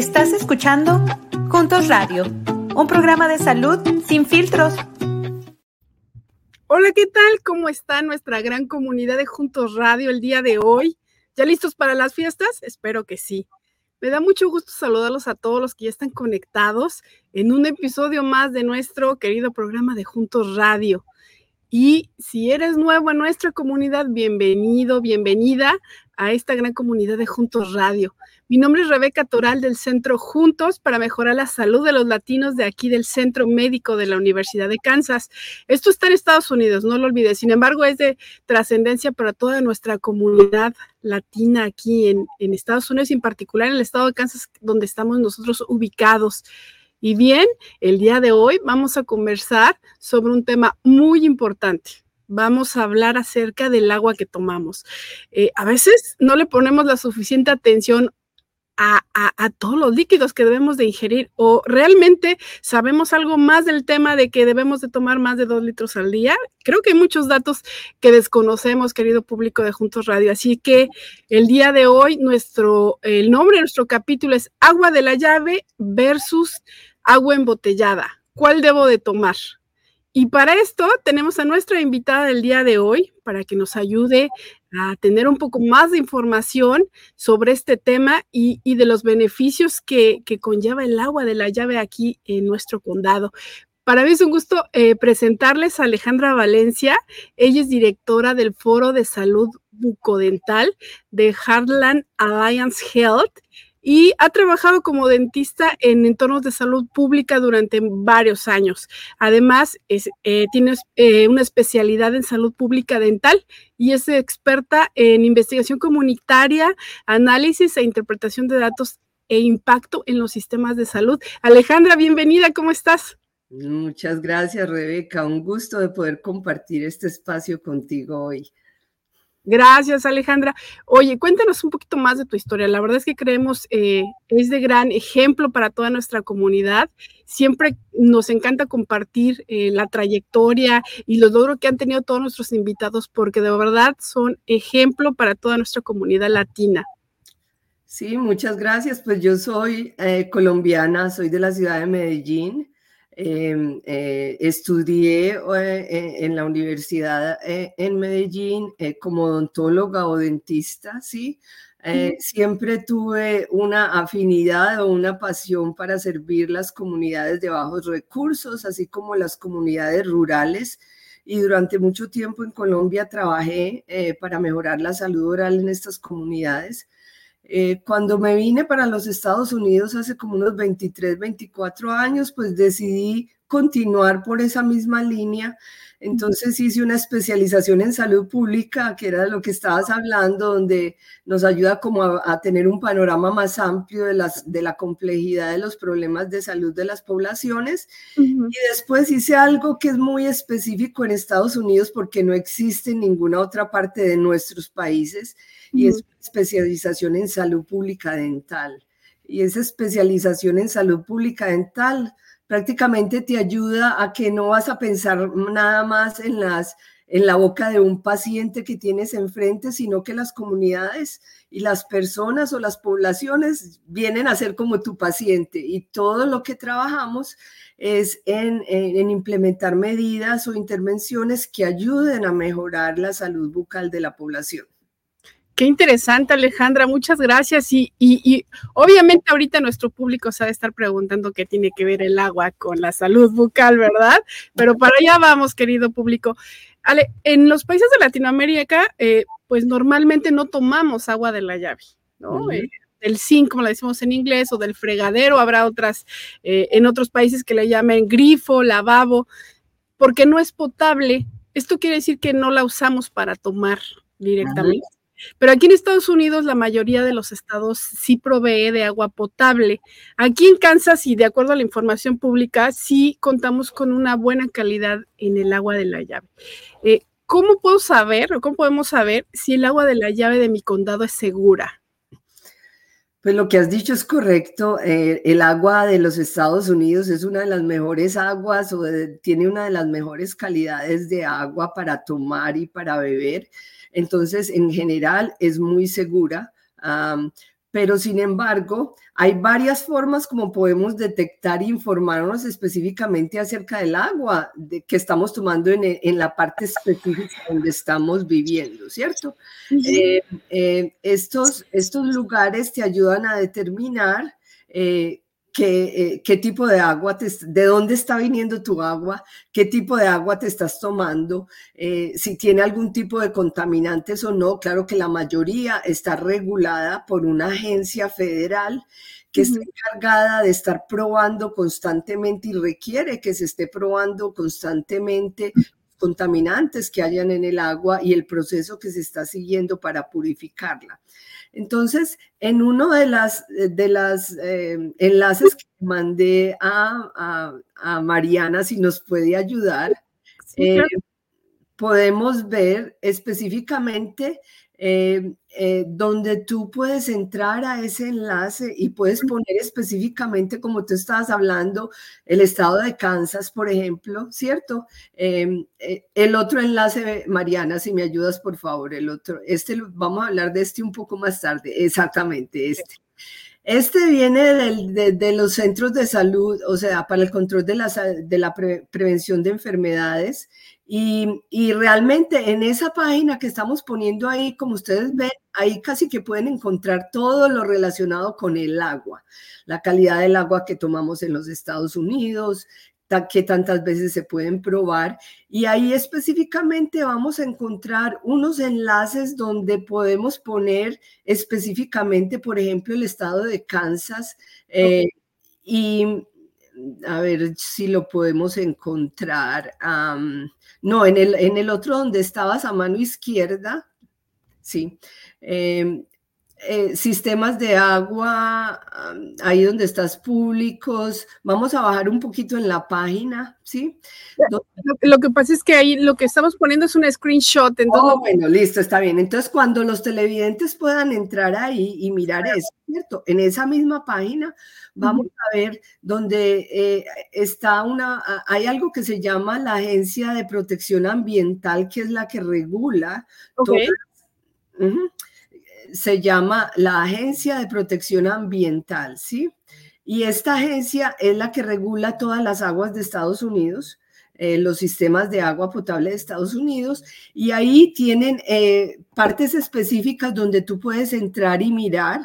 Estás escuchando Juntos Radio, un programa de salud sin filtros. Hola, ¿qué tal? ¿Cómo está nuestra gran comunidad de Juntos Radio el día de hoy? ¿Ya listos para las fiestas? Espero que sí. Me da mucho gusto saludarlos a todos los que ya están conectados en un episodio más de nuestro querido programa de Juntos Radio. Y si eres nuevo en nuestra comunidad, bienvenido, bienvenida a esta gran comunidad de Juntos Radio. Mi nombre es Rebeca Toral del Centro Juntos para mejorar la salud de los latinos de aquí del Centro Médico de la Universidad de Kansas. Esto está en Estados Unidos, no lo olvides. Sin embargo, es de trascendencia para toda nuestra comunidad latina aquí en, Estados Unidos en particular en el estado de Kansas donde estamos nosotros ubicados. Y bien, el día de hoy vamos a conversar sobre un tema muy importante. Vamos a hablar acerca del agua que tomamos. Eh, a veces no le ponemos la suficiente atención a, a, todos los líquidos que debemos de ingerir o realmente sabemos algo más del tema de que debemos de tomar más de dos litros al día. Creo que hay muchos datos que desconocemos, querido público de Juntos Radio. Así que el día de hoy, nuestro, el nombre de nuestro capítulo es Agua de la llave versus agua embotellada. ¿Cuál debo de tomar? Y para esto tenemos a nuestra invitada del día de hoy para que nos ayude a tener un poco más de información sobre este tema y, de los beneficios que, conlleva el agua de la llave aquí en nuestro condado. Para mí es un gusto eh, presentarles a Alejandra Valencia. Ella es directora del Foro de Salud Bucodental de Heartland Alliance Health y ha trabajado como dentista en entornos de salud pública durante varios años. Además, eh, tiene eh, una especialidad en salud pública dental y es experta en investigación comunitaria, análisis e interpretación de datos e impacto en los sistemas de salud. Alejandra, bienvenida, ¿cómo estás? Muchas gracias, Rebeca. Un gusto de poder compartir este espacio contigo hoy. Gracias, Alejandra. Oye, cuéntanos un poquito más de tu historia. La verdad es que creemos eh, es de gran ejemplo para toda nuestra comunidad. Siempre nos encanta compartir eh, la trayectoria y los logros que han tenido todos nuestros invitados, porque de verdad son ejemplo para toda nuestra comunidad latina. Sí, muchas gracias. Pues yo soy eh, colombiana, soy de la ciudad de Medellín. Em, eh, estudié eh, en la universidad eh, en Medellín como odontóloga o dentista, ¿sí? siempre tuve una afinidad o una pasión para servir las comunidades de bajos recursos, así como las comunidades rurales. Y durante mucho tiempo en Colombia trabajé para mejorar la salud oral en estas comunidades. Eh, cuando me vine para los Estados Unidos hace como unos 23, 24 años, pues decidí continuar por esa misma línea. Entonces hice una especialización en salud pública, que era de lo que estabas hablando, donde nos ayuda como a, tener un panorama más amplio de, las, de la complejidad de los problemas de salud de las poblaciones. Y después hice algo que es muy específico en Estados Unidos porque no existe en ninguna otra parte de nuestros países y es especialización en salud pública dental. Y esa especialización en salud pública dental prácticamente te ayuda a que no vas a pensar nada más en las en la boca de un paciente que tienes enfrente, sino que las comunidades y las personas o las poblaciones vienen a ser como tu paciente y todo lo que trabajamos es en, en, implementar medidas o intervenciones que ayuden a mejorar la salud bucal de la población. Qué interesante, Alejandra, muchas gracias. Y, y, obviamente ahorita nuestro público se va a estar preguntando qué tiene que ver el agua con la salud bucal, ¿verdad? Pero para allá vamos, querido público. Ale, en los países de Latinoamérica, eh, pues normalmente no tomamos agua de la llave, ¿no? Eh, del zinc, como le decimos en inglés, o del fregadero, habrá otras, eh, en otros países que le llamen grifo, lavabo, porque no es potable. Esto quiere decir que no la usamos para tomar directamente. Pero aquí en Estados Unidos la mayoría de los estados sí provee de agua potable. Aquí en Kansas y de acuerdo a la información pública sí contamos con una buena calidad en el agua de la llave. Eh, ¿Cómo puedo saber o cómo podemos saber si el agua de la llave de mi condado es segura? Pues lo que has dicho es correcto. Eh, el agua de los Estados Unidos es una de las mejores aguas o tiene una de las mejores calidades de agua para tomar y para beber. Entonces, en general, es muy segura. pero sin embargo, hay varias formas como podemos detectar e informarnos específicamente acerca del agua que estamos tomando en, la parte específica donde estamos viviendo, ¿cierto? Eh, eh, estos, estos lugares te ayudan a determinar eh, qué, qué, tipo de agua, te, de dónde está viniendo tu agua, qué tipo de agua te estás tomando, eh, si tiene algún tipo de contaminantes o no. Claro que la mayoría está regulada por una agencia federal que está encargada de estar probando constantemente y requiere que se esté probando constantemente contaminantes que hayan en el agua y el proceso que se está siguiendo para purificarla. Entonces, en uno de las, de las eh, enlaces que mandé a, Mariana, si nos puede ayudar, eh, podemos ver específicamente eh, eh, donde tú puedes entrar a ese enlace y puedes poner específicamente, como tú estabas hablando, el estado de Kansas, por ejemplo, ¿cierto? Em, eh, el otro enlace, Mariana, si me ayudas, por favor, el otro, este, vamos a hablar de este un poco más tarde, exactamente este. Este viene de, los centros de salud, o sea, para el control de la, de la prevención de enfermedades y, realmente en esa página que estamos poniendo ahí, como ustedes ven, ahí casi que pueden encontrar todo lo relacionado con el agua, la calidad del agua que tomamos en los Estados Unidos, que tantas veces se pueden probar. Y ahí específicamente vamos a encontrar unos enlaces donde podemos poner específicamente, por ejemplo, el estado de Kansas. Eh, y a ver si lo podemos encontrar. no, en el, en el otro donde estabas a mano izquierda, sí. Em, eh, sistemas de agua, ahí donde estás públicos. Vamos a bajar un poquito en la página, ¿sí? Lo, que pasa es que ahí lo que estamos poniendo es un screenshot. Entonces... Oh, bueno, listo, está bien. Entonces, cuando los televidentes puedan entrar ahí y mirar eso, ¿cierto? En esa misma página vamos a ver donde eh, está una, hay algo que se llama la Agencia de Protección Ambiental, que es la que regula se llama la Agencia de Protección Ambiental, ¿sí? Y esta agencia es la que regula todas las aguas de Estados Unidos, eh, los sistemas de agua potable de Estados Unidos, y ahí tienen eh, partes específicas donde tú puedes entrar y mirar.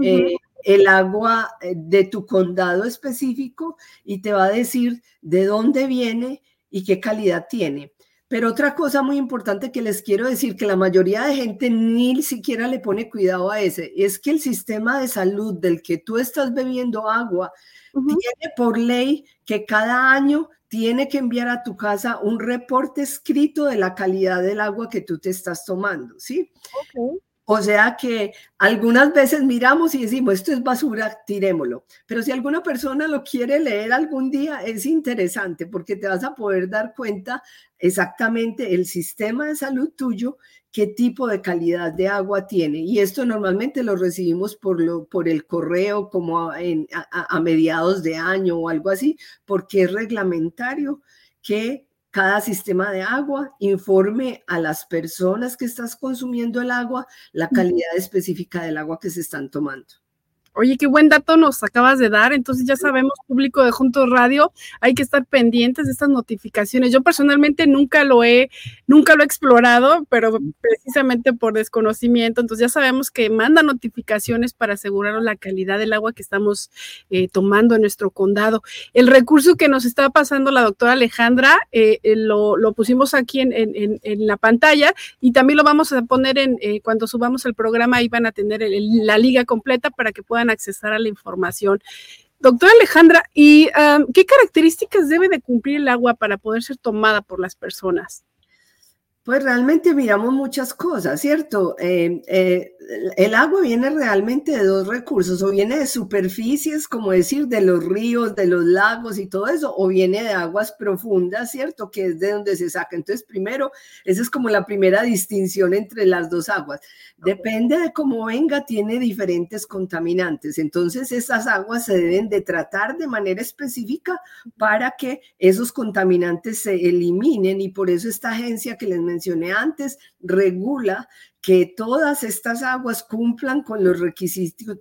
Eh, el agua de tu condado específico y te va a decir de dónde viene y qué calidad tiene. Pero otra cosa muy importante que les quiero decir, que la mayoría de gente ni siquiera le pone cuidado a ese, es que el sistema de salud del que tú estás bebiendo agua tiene por ley que cada año tiene que enviar a tu casa un reporte escrito de la calidad del agua que tú te estás tomando, ¿sí? O sea que algunas veces miramos y decimos, esto es basura, tirémoslo. Pero si alguna persona lo quiere leer algún día, es interesante porque te vas a poder dar cuenta exactamente el sistema de salud tuyo, qué tipo de calidad de agua tiene. Y esto normalmente lo recibimos por, lo, por el correo como a mediados de año o algo así, porque es reglamentario que cada sistema de agua informe a las personas que estás consumiendo el agua la calidad específica del agua que se están tomando. Oye, qué buen dato nos acabas de dar. Entonces ya sabemos, público de Juntos Radio, hay que estar pendientes de estas notificaciones. Yo personalmente nunca lo he, nunca lo he explorado, pero precisamente por desconocimiento. Entonces ya sabemos que manda notificaciones para asegurarnos la calidad del agua que estamos eh, tomando en nuestro condado. El recurso que nos está pasando la doctora Alejandra, eh, eh, lo, pusimos aquí en, en, la pantalla y también lo vamos a poner en cuando subamos el programa, ahí van a tener la liga completa para que puedan accesar a la información. Doctora Alejandra, ¿y qué características debe de cumplir el agua para poder ser tomada por las personas? Pues realmente miramos muchas cosas, ¿cierto? Eh, eh, el agua viene realmente de dos recursos, o viene de superficies, como decir, de los ríos, de los lagos y todo eso, o viene de aguas profundas, ¿cierto? Que es de donde se saca. Entonces, primero, esa es como la primera distinción entre las dos aguas. Depende de cómo venga, tiene diferentes contaminantes. Entonces, esas aguas se deben de tratar de manera específica para que esos contaminantes se eliminen y por eso esta agencia que les mencioné, mencioné antes, regula que todas estas aguas cumplan con los requisitos,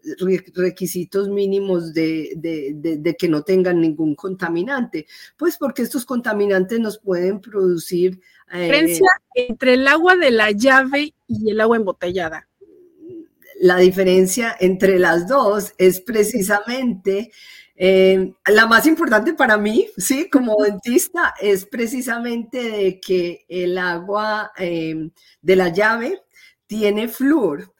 requisitos mínimos de, que no tengan ningún contaminante, pues porque estos contaminantes nos pueden producir... Eh, diferencia entre el agua de la llave y el agua embotellada. La diferencia entre las dos es precisamente eh, la más importante para mí, sí, como dentista, es precisamente de que el agua eh, de la llave tiene flúor.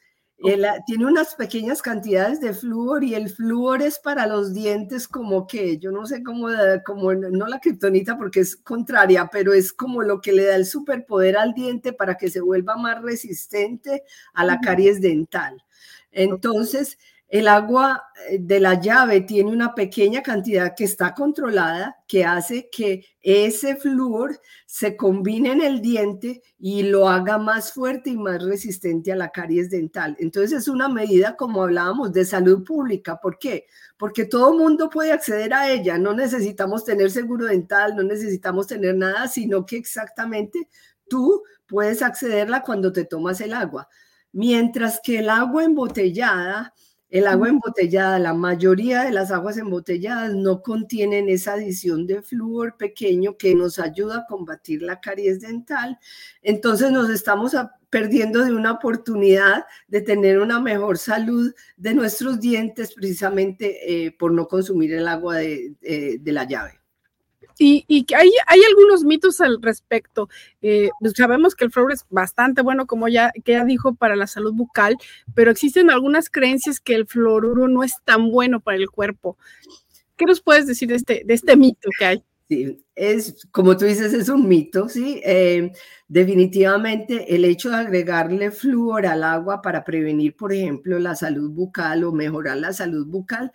tiene unas pequeñas cantidades de flúor y el flúor es para los dientes como que, yo no sé cómo, como no la kriptonita porque es contraria, pero es como lo que le da el superpoder al diente para que se vuelva más resistente a la caries dental. Entonces, el agua eh, de la llave tiene una pequeña cantidad que está controlada que hace que ese flúor se combine en el diente y lo haga más fuerte y más resistente a la caries dental. Entonces es una medida, como hablábamos, de salud pública. ¿Por qué? Porque todo mundo puede acceder a ella. No necesitamos tener seguro dental, no necesitamos tener nada, sino que exactamente tú puedes accederla cuando te tomas el agua. Mientras que el agua embotellada el agua embotellada, la mayoría de las aguas embotelladas no contienen esa adición de flúor pequeño que nos ayuda a combatir la caries dental. Entonces nos estamos perdiendo de una oportunidad de tener una mejor salud de nuestros dientes precisamente eh, por no consumir el agua de la llave. Y, y hay, hay, algunos mitos al respecto. Eh, pues sabemos que el flúor es bastante bueno, como ya, que ya dijo, para la salud bucal, pero existen algunas creencias que el fluoruro no es tan bueno para el cuerpo. ¿Qué nos puedes decir de este, de este mito que hay? Sí, es, como tú dices, es un mito, ¿sí? Eh, definitivamente el hecho de agregarle flúor al agua para prevenir, por ejemplo, la salud bucal o mejorar la salud bucal,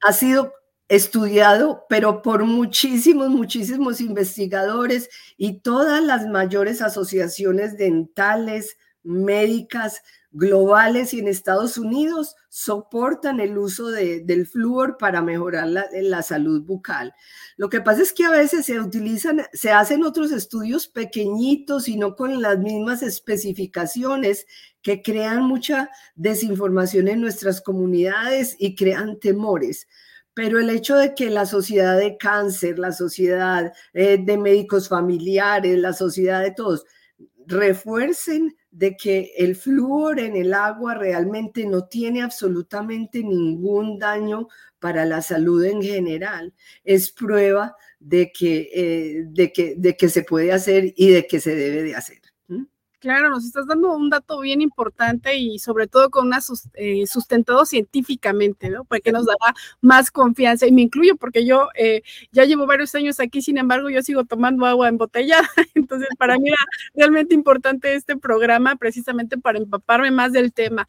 ha sido estudiado, pero por muchísimos, muchísimos investigadores y todas las mayores asociaciones dentales, médicas, globales y en Estados Unidos soportan el uso del flúor para mejorar la, la, salud bucal. Lo que pasa es que a veces se utilizan, se hacen otros estudios pequeñitos y no con las mismas especificaciones que crean mucha desinformación en nuestras comunidades y crean temores pero el hecho de que la sociedad de cáncer, la sociedad eh, de médicos familiares, la sociedad de todos, refuercen de que el flúor en el agua realmente no tiene absolutamente ningún daño para la salud en general, es prueba de que, eh, de que, de que se puede hacer y de que se debe de hacer. Claro, nos estás dando un dato bien importante y sobre todo con una eh, sustentado científicamente, ¿no? Para que nos dará más confianza. Y me incluyo porque yo eh, ya llevo varios años aquí, sin embargo, yo sigo tomando agua embotellada. Entonces, para mí era realmente importante este programa precisamente para empaparme más del tema.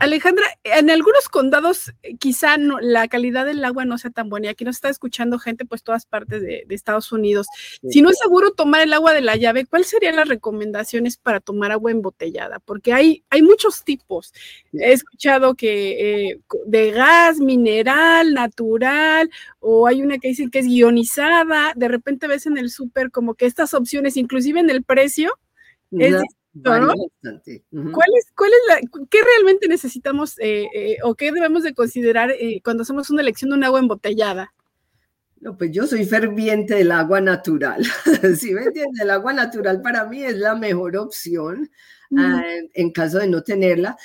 Alejandra, en algunos condados eh, quizá la calidad del agua no sea tan buena y aquí nos está escuchando gente pues todas partes de, Estados Unidos. Si no es seguro tomar el agua de la llave, ¿cuáles serían las recomendaciones para tomar agua embotellada? Porque hay, hay muchos tipos. He escuchado que eh, de gas, mineral, natural, o hay una que dicen que es ionizada. De repente ves en el súper como que estas opciones, inclusive en el precio, es ¿Cuál es, cuál es la, qué realmente necesitamos eh, eh, o qué debemos de considerar eh, cuando hacemos una elección de un agua embotellada? No, pues yo soy ferviente del agua natural. si me entiendes, el agua natural para mí es la mejor opción ah, en caso de no tenerla.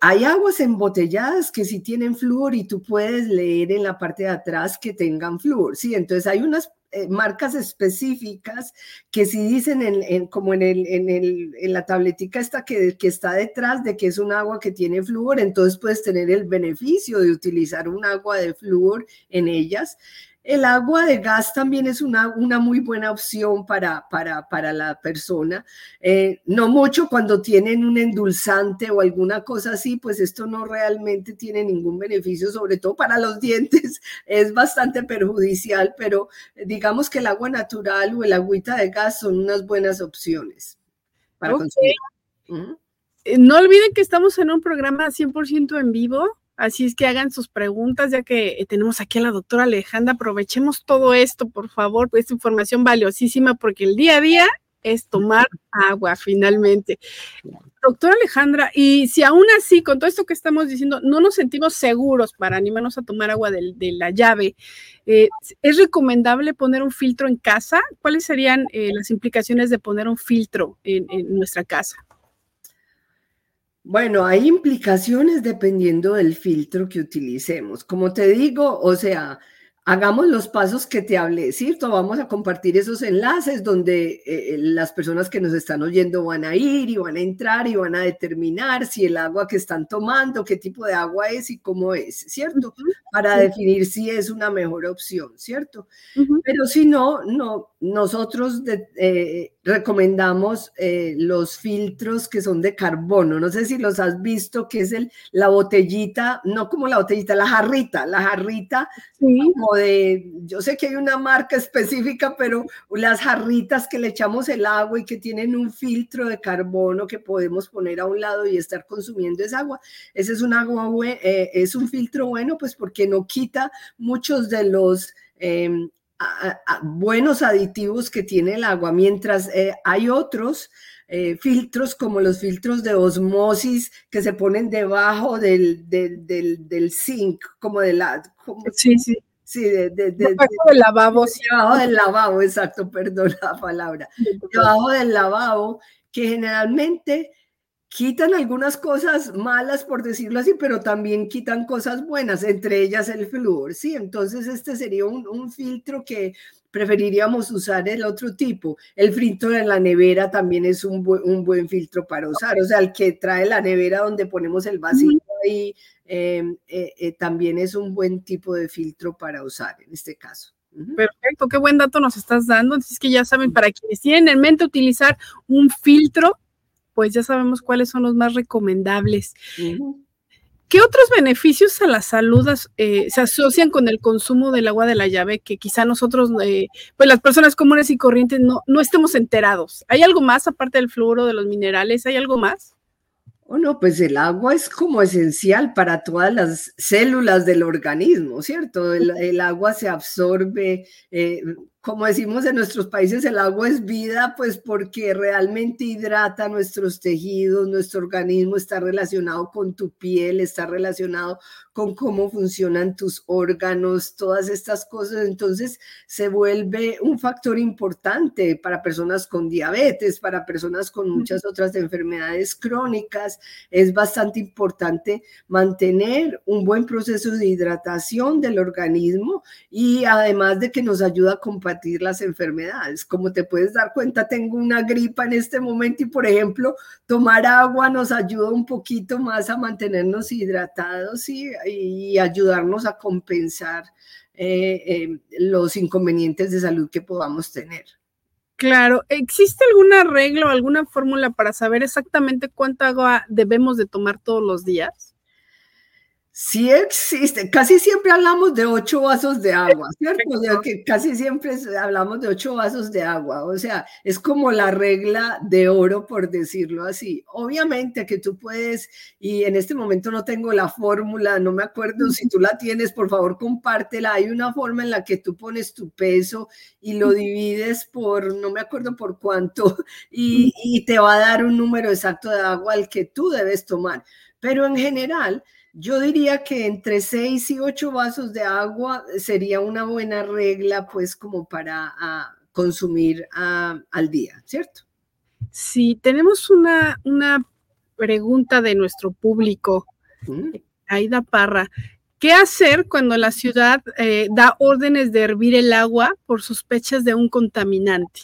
hay aguas embotelladas que sí tienen flúor y tú puedes leer en la parte de atrás que tengan flúor. Sí, entonces hay unas eh, marcas específicas que si dicen en, como en, el, en, el, en la tabletica esta que, que está detrás de que es un agua que tiene flúor, entonces puedes tener el beneficio de utilizar un agua de flúor en ellas. El agua de gas también es una, una muy buena opción para, para, para la persona. Eh, no mucho cuando tienen un endulzante o alguna cosa así, pues esto no realmente tiene ningún beneficio, sobre todo para los dientes. Es bastante perjudicial, pero digamos que el agua natural o el agüita de gas son unas buenas opciones para consumir. Eh, no olviden que estamos en un programa 100% en vivo Así es que hagan sus preguntas, ya que eh, tenemos aquí a la doctora Alejandra. Aprovechemos todo esto, por favor, pues esta información valiosísima, porque el día a día es tomar agua finalmente. Doctora Alejandra, y si aún así, con todo esto que estamos diciendo, no nos sentimos seguros para animarnos a tomar agua de, la llave, eh, ¿es recomendable poner un filtro en casa? ¿Cuáles serían eh, las implicaciones de poner un filtro en nuestra casa? Bueno, hay implicaciones dependiendo del filtro que utilicemos. Como te digo, o sea, hagamos los pasos que te hablé, ¿cierto? Vamos a compartir esos enlaces donde eh, las personas que nos están oyendo van a ir y van a entrar y van a determinar si el agua que están tomando, qué tipo de agua es y cómo es, ¿cierto? Para definir si es una mejor opción, ¿cierto? Pero si no, no, nosotros eh, recomendamos eh, los filtros que son de carbono. No sé si los has visto, que es el, la botellita, no como la botellita, la jarrita, la jarrita como de, yo sé que hay una marca específica, pero las jarritas que le echamos el agua y que tienen un filtro de carbono que podemos poner a un lado y estar consumiendo esa agua. Ese es un agua, eh, es un filtro bueno, pues porque no quita muchos de los... Em, buenos aditivos que tiene el agua, mientras eh, hay otros eh, filtros como los filtros de osmosis que se ponen debajo del, del, del, zinc, como de la... sí, sí. Sí, de, debajo del lavabo. Debajo del lavabo, exacto, perdón la palabra. Debajo del lavabo, que generalmente quitan algunas cosas malas, por decirlo así, pero también quitan cosas buenas, entre ellas el flúor, ¿sí? Entonces este sería un, filtro que preferiríamos usar el otro tipo. El filtro de la nevera también es un, un buen filtro para usar, o sea, el que trae la nevera donde ponemos el vasito ahí, em, eh, eh, también es un buen tipo de filtro para usar en este caso. Perfecto, qué buen dato nos estás dando. Así es que ya saben, para quienes tienen en mente utilizar un filtro, pues ya sabemos cuáles son los más recomendables. ¿Qué otros beneficios a la salud eh, se asocian con el consumo del agua de la llave que quizá nosotros, eh, pues las personas comunes y corrientes no, no estemos enterados? ¿Hay algo más aparte del fluoro, de los minerales? ¿Hay algo más? Bueno, pues el agua es como esencial para todas las células del organismo, ¿cierto? El, agua se absorbe, eh, como decimos en nuestros países, el agua es vida, pues porque realmente hidrata nuestros tejidos, nuestro organismo está relacionado con tu piel, está relacionado con cómo funcionan tus órganos, todas estas cosas. Entonces se vuelve un factor importante para personas con diabetes, para personas con muchas otras enfermedades crónicas. Es bastante importante mantener un buen proceso de hidratación del organismo y además de que nos ayuda a compartir las enfermedades. Como te puedes dar cuenta, tengo una gripa en este momento y, por ejemplo, tomar agua nos ayuda un poquito más a mantenernos hidratados y, ayudarnos a compensar eh, eh, los inconvenientes de salud que podamos tener. Claro, ¿existe alguna regla o alguna fórmula para saber exactamente cuánta agua debemos de tomar todos los días? Sí existe, casi siempre hablamos de ocho vasos de agua, ¿cierto? O sea, que casi siempre hablamos de ocho vasos de agua, o sea, es como la regla de oro, por decirlo así. Obviamente que tú puedes, y en este momento no tengo la fórmula, no me acuerdo si tú la tienes, por favor compártela. Hay una forma en la que tú pones tu peso y lo divides por, no me acuerdo por cuánto, y, y te va a dar un número exacto de agua al que tú debes tomar. Pero en general, yo diría que entre 6 y 8 vasos de agua sería una buena regla, pues, como para ah, consumir ah, al día, ¿cierto? Sí, tenemos una, una pregunta de nuestro público, Aida Parra. ¿Qué hacer cuando la ciudad eh, da órdenes de hervir el agua por sospechas de un contaminante?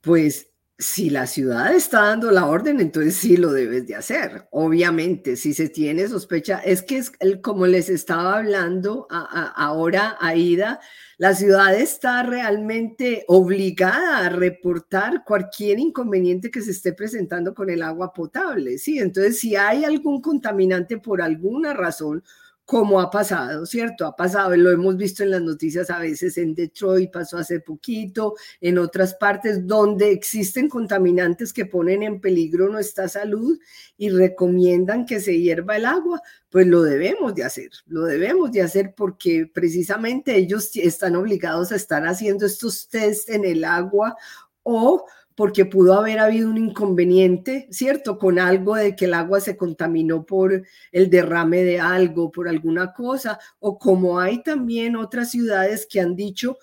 Pues si la ciudad está dando la orden, entonces sí lo debes de hacer. Obviamente, si se tiene sospecha, es que es como les estaba hablando ahora, Aida, la ciudad está realmente obligada a reportar cualquier inconveniente que se esté presentando con el agua potable. Sí, entonces si hay algún contaminante por alguna razón, como ha pasado, ¿cierto? Ha pasado, lo hemos visto en las noticias a veces en Detroit, pasó hace poquito, en otras partes donde existen contaminantes que ponen en peligro nuestra salud y recomiendan que se hierva el agua, pues lo debemos de hacer, lo debemos de hacer porque precisamente ellos están obligados a estar haciendo estos test en el agua o porque pudo haber habido un inconveniente, ¿cierto? Con algo de que el agua se contaminó por el derrame de algo, por alguna cosa, o como hay también otras ciudades que han dicho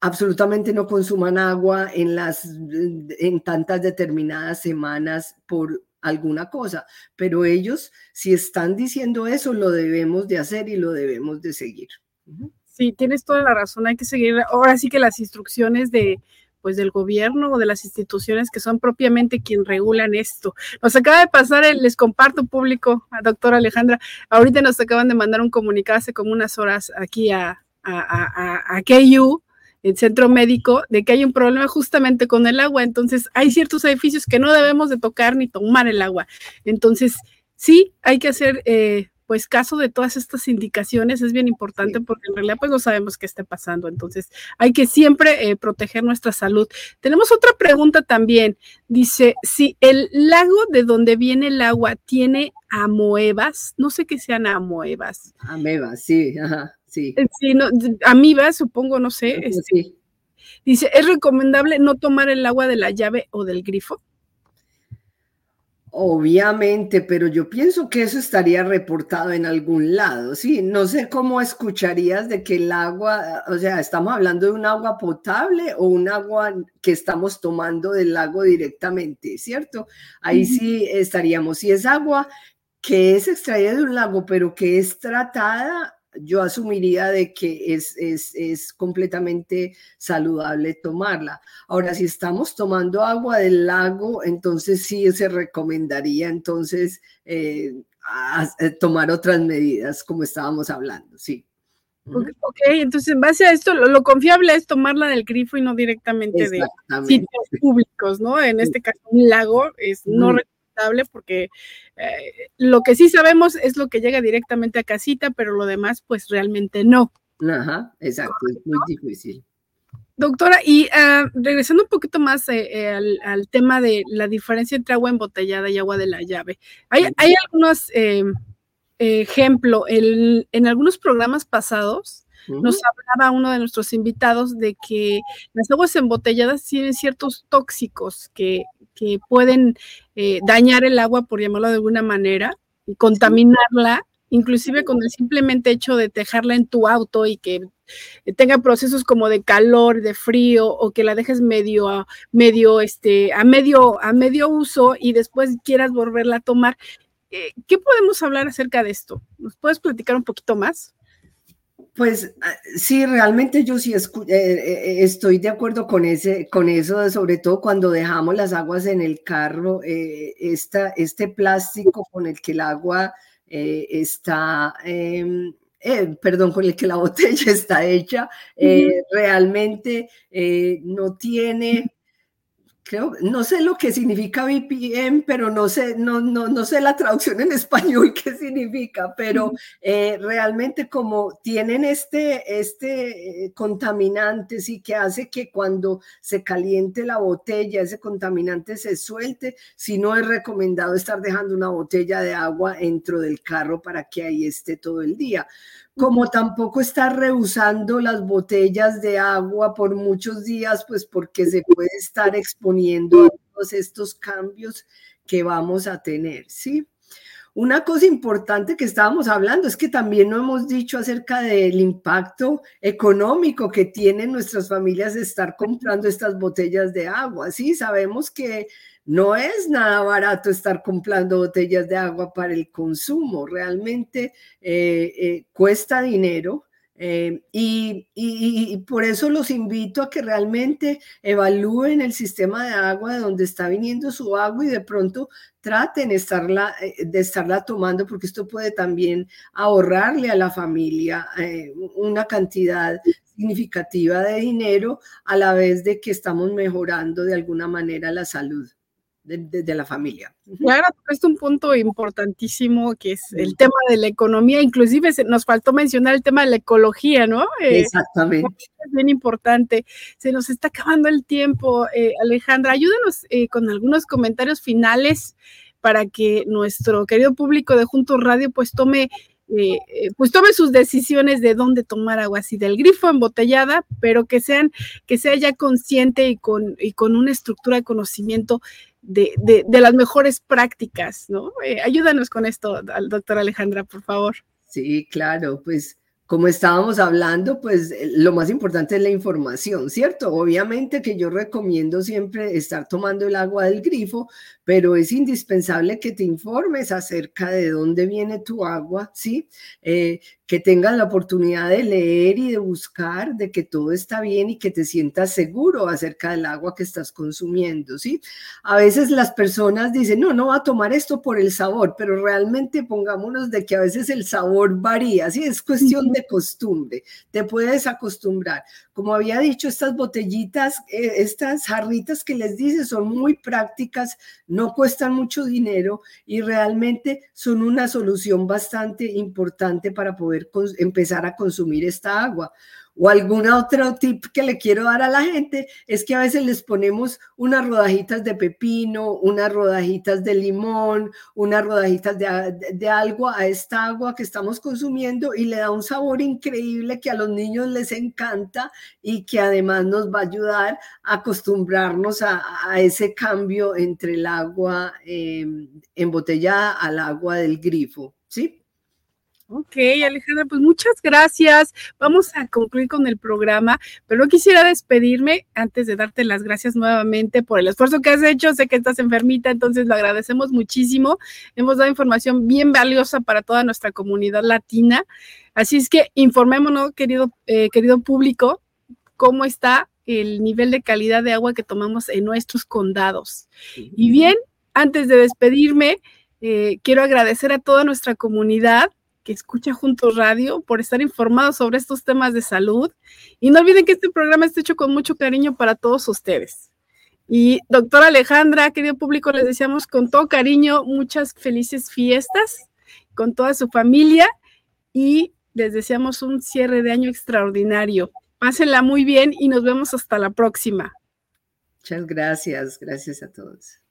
absolutamente no consuman agua en las en tantas determinadas semanas por alguna cosa, pero ellos si están diciendo eso lo debemos de hacer y lo debemos de seguir. Sí, tienes toda la razón, hay que seguir ahora sí que las instrucciones de pues del gobierno o de las instituciones que son propiamente quien regulan esto. Nos acaba de pasar, el, les comparto público, a doctora Alejandra, ahorita nos acaban de mandar un comunicado hace como unas horas aquí a, a, a, a KU, el centro médico, de que hay un problema justamente con el agua. Entonces, hay ciertos edificios que no debemos de tocar ni tomar el agua. Entonces, sí, hay que hacer eh, pues caso de todas estas indicaciones es bien importante porque en realidad pues no sabemos qué esté pasando. Entonces hay que siempre eh, proteger nuestra salud. Tenemos otra pregunta también. Dice, si el lago de donde viene el agua tiene amoebas, no sé qué sean amoebas. Amebas, sí, ajá, sí. Eh, sí, no, amibas, supongo, no sé. Este. Dice, ¿es recomendable no tomar el agua de la llave o del grifo? Obviamente, pero yo pienso que eso estaría reportado en algún lado, sí, no sé cómo escucharías de que el agua, o sea, estamos hablando de un agua potable o un agua que estamos tomando del lago directamente, ¿cierto? Ahí sí estaríamos, si es agua que es extraída de un lago, pero que es tratada, yo asumiría de que es, es, completamente saludable tomarla. Ahora, si estamos tomando agua del lago, entonces sí se recomendaría entonces eh, eh, tomar otras medidas, como estábamos hablando, sí. Ok, entonces en base a esto, lo, confiable es tomarla del grifo y no directamente de sitios públicos, ¿no? En este caso, un lago es no porque eh, lo que sí sabemos es lo que llega directamente a casita, pero lo demás pues realmente no. Ajá, exacto, es muy difícil. Doctora, y ah, regresando un poquito más eh, eh, al, tema de la diferencia entre agua embotellada y agua de la llave, hay, hay algunos ejemplos, en algunos programas pasados nos hablaba uno de nuestros invitados de que las aguas embotelladas tienen ciertos tóxicos que, que pueden eh, dañar el agua, por llamarlo de alguna manera, y contaminarla, inclusive con el simplemente hecho de dejarla en tu auto y que tenga procesos como de calor, de frío, o que la dejes medio, a, medio, este, a medio, a medio uso y después quieras volverla a tomar. Eh, ¿Qué podemos hablar acerca de esto? ¿Nos puedes platicar un poquito más? Pues ah, sí, realmente yo sí eh, eh, estoy de acuerdo con, ese, con eso, sobre todo cuando dejamos las aguas en el carro, eh, este plástico con el que el agua está, em, perdón, con el que la botella está hecha, realmente no tiene creo, no sé lo que significa VPN, pero no sé, no, no, no sé la traducción en español qué significa, pero eh, realmente como tienen este, este eh, contaminante, sí, que hace que cuando se caliente la botella, ese contaminante se suelte, si no es recomendado estar dejando una botella de agua dentro del carro para que ahí esté todo el día como tampoco estar rehusando las botellas de agua por muchos días, pues porque se puede estar exponiendo a todos estos cambios que vamos a tener, ¿sí? Una cosa importante que estábamos hablando es que también no hemos dicho acerca del impacto económico que tienen nuestras familias de estar comprando estas botellas de agua. Sí, sabemos que no es nada barato estar comprando botellas de agua para el consumo, realmente eh, eh, cuesta dinero. Eh, y, por eso los invito a que realmente evalúen el sistema de agua de donde está viniendo su agua y de pronto traten estarla, de estarla tomando porque esto puede también ahorrarle a la familia una cantidad significativa de dinero a la vez de que estamos mejorando de alguna manera la salud de, la familia. Claro, es un punto importantísimo que es el tema de la economía, inclusive nos faltó mencionar el tema de la ecología, ¿no? Eh, Exactamente. Es bien importante. Se nos está acabando el tiempo. Eh, Alejandra, ayúdanos eh, con algunos comentarios finales para que nuestro querido público de Juntos Radio pues tome eh, eh, pues tome sus decisiones de dónde tomar agua, si del grifo embotellada, pero que sean, que sea ya consciente y con, y con una estructura de conocimiento de, de, las mejores prácticas, ¿no? Eh, ayúdanos con esto, doctora Alejandra, por favor. Sí, claro, pues como estábamos hablando, pues eh, lo más importante es la información, ¿cierto? Obviamente que yo recomiendo siempre estar tomando el agua del grifo, pero es indispensable que te informes acerca de dónde viene tu agua, ¿sí? Eh, que tengas la oportunidad de leer y de buscar, de que todo está bien y que te sientas seguro acerca del agua que estás consumiendo, ¿sí? A veces las personas dicen, no, no va a tomar esto por el sabor, pero realmente pongámonos de que a veces el sabor varía, ¿sí? Es cuestión de costumbre, te puedes acostumbrar. Como había dicho, estas botellitas, eh, estas jarritas que les dice son muy prácticas, no cuestan mucho dinero y realmente son una solución bastante importante para poder empezar a consumir esta agua. O algún otro tip que le quiero dar a la gente es que a veces les ponemos unas rodajitas de pepino, unas rodajitas de limón, unas rodajitas de, de, algo a esta agua que estamos consumiendo y le da un sabor increíble que a los niños les encanta y que además nos va a ayudar a acostumbrarnos a, a ese cambio entre el agua eh, embotellada al agua del grifo. ¿Sí? Ok, Alejandra, pues muchas gracias. Vamos a concluir con el programa, pero no quisiera despedirme antes de darte las gracias nuevamente por el esfuerzo que has hecho. Sé que estás enfermita, entonces lo agradecemos muchísimo. Hemos dado información bien valiosa para toda nuestra comunidad latina. Así es que informémonos, querido, eh, querido público, cómo está el nivel de calidad de agua que tomamos en nuestros condados. Y bien, antes de despedirme, eh, quiero agradecer a toda nuestra comunidad que escucha Juntos Radio, por estar informados sobre estos temas de salud. Y no olviden que este programa está hecho con mucho cariño para todos ustedes. Y doctora Alejandra, querido público, les deseamos con todo cariño muchas felices fiestas con toda su familia y les deseamos un cierre de año extraordinario. Pásenla muy bien y nos vemos hasta la próxima. Muchas gracias, gracias a todos.